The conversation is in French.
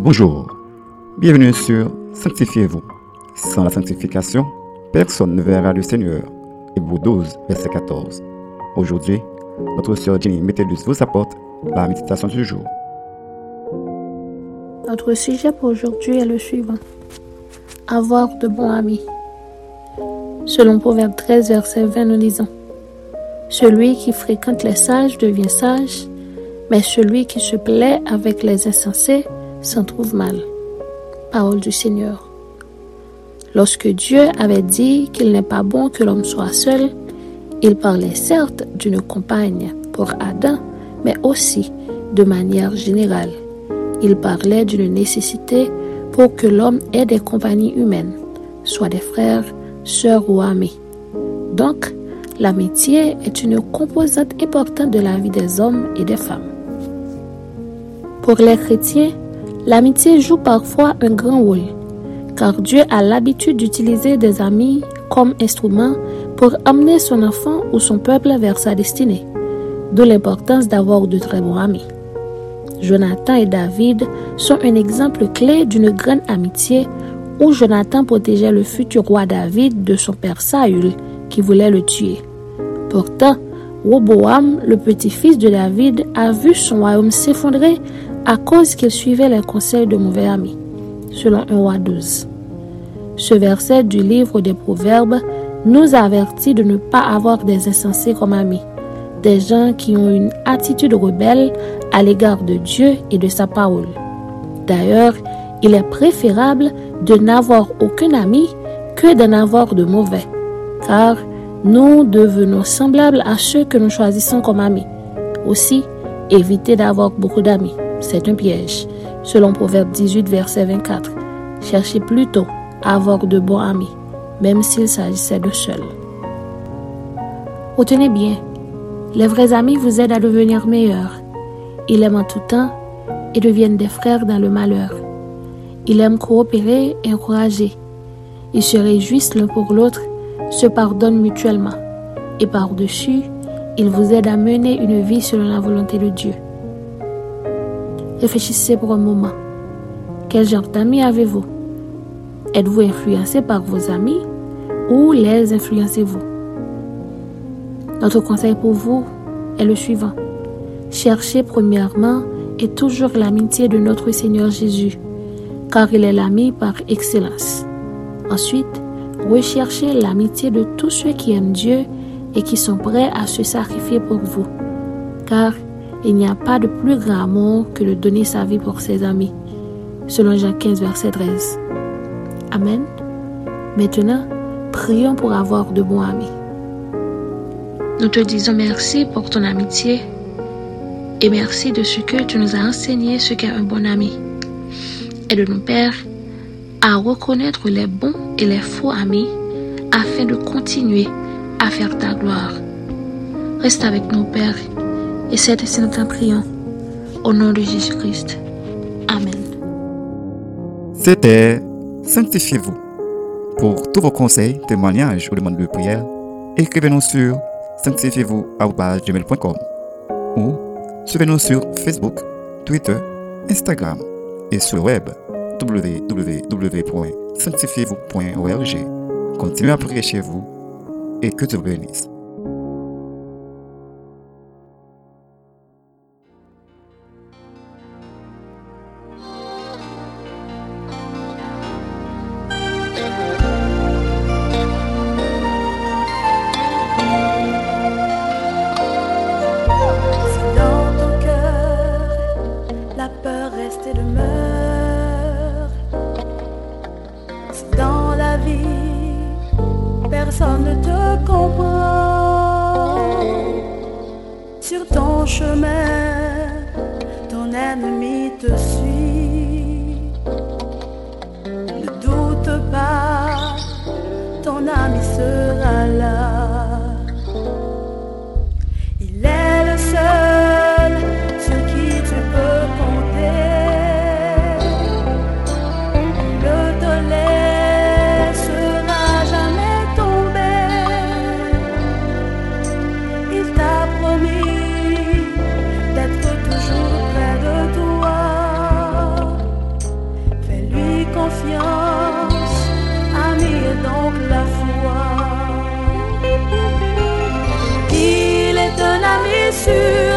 Bonjour, bienvenue sur Sanctifiez-vous. Sans la sanctification, personne ne verra le Seigneur. Hébreu 12, verset 14. Aujourd'hui, notre sœur Jenny Métellus vous apporte la méditation du jour. Notre sujet pour aujourd'hui est le suivant. Avoir de bons amis. Selon Proverbe 13, verset 20, nous lisons. Celui qui fréquente les sages devient sage, mais celui qui se plaît avec les insensés s'en trouve mal. Parole du Seigneur. Lorsque Dieu avait dit qu'il n'est pas bon que l'homme soit seul, il parlait certes d'une compagne pour Adam, mais aussi de manière générale. Il parlait d'une nécessité pour que l'homme ait des compagnies humaines, soit des frères, sœurs ou amis. Donc, l'amitié est une composante importante de la vie des hommes et des femmes. Pour les chrétiens, l'amitié joue parfois un grand rôle, car Dieu a l'habitude d'utiliser des amis comme instrument pour amener son enfant ou son peuple vers sa destinée, d'où l'importance d'avoir de très bons amis. Jonathan et David sont un exemple clé d'une grande amitié où Jonathan protégeait le futur roi David de son père Saül qui voulait le tuer. Pourtant, Roboam, le petit-fils de David, a vu son royaume s'effondrer à cause qu'il suivait les conseils de mauvais amis, selon 1 roi 12. Ce verset du livre des Proverbes nous avertit de ne pas avoir des insensés comme amis, des gens qui ont une attitude rebelle à l'égard de Dieu et de sa parole. D'ailleurs, il est préférable de n'avoir aucun ami que d'en avoir de mauvais, car nous devenons semblables à ceux que nous choisissons comme amis. Aussi, évitez d'avoir beaucoup d'amis. C'est un piège. Selon Proverbe 18, verset 24. Cherchez plutôt à avoir de bons amis, même s'il s'agissait de seuls. Retenez bien, les vrais amis vous aident à devenir meilleurs. Ils aiment en tout temps et deviennent des frères dans le malheur. Ils aiment coopérer et encourager. Ils se réjouissent l'un pour l'autre, se pardonnent mutuellement. Et par-dessus, ils vous aident à mener une vie selon la volonté de Dieu. Réfléchissez pour un moment. Quel genre d'amis avez-vous? Êtes-vous influencé par vos amis ou les influencez-vous? Notre conseil pour vous est le suivant. Cherchez premièrement et toujours l'amitié de notre Seigneur Jésus, car il est l'ami par excellence. Ensuite, recherchez l'amitié de tous ceux qui aiment Dieu et qui sont prêts à se sacrifier pour vous, car il n'y a pas de plus grand amour que de donner sa vie pour ses amis, selon Jean 15, verset 13. Amen. Maintenant, prions pour avoir de bons amis. Nous te disons merci pour ton amitié et merci de ce que tu nous as enseigné ce qu'est un bon ami. Aide-nous, Père, à reconnaître les bons et les faux amis afin de continuer à faire ta gloire. Reste avec nous, Père, et c'est nous t'en prions. Au nom de Jésus-Christ. Amen. C'était Sanctifiez-vous. Pour tous vos conseils, témoignages ou demandes de prière, écrivez-nous sur sanctifiez-vous.com ou suivez-nous sur Facebook, Twitter, Instagram et sur le web www.sanctifiez-vous.org. Continuez à prier chez vous et que Dieu vous bénisse. Peur reste et demeure, dans la vie personne ne te comprend, sur ton chemin ton ennemi te suit, ne doute pas, ton ami sera sur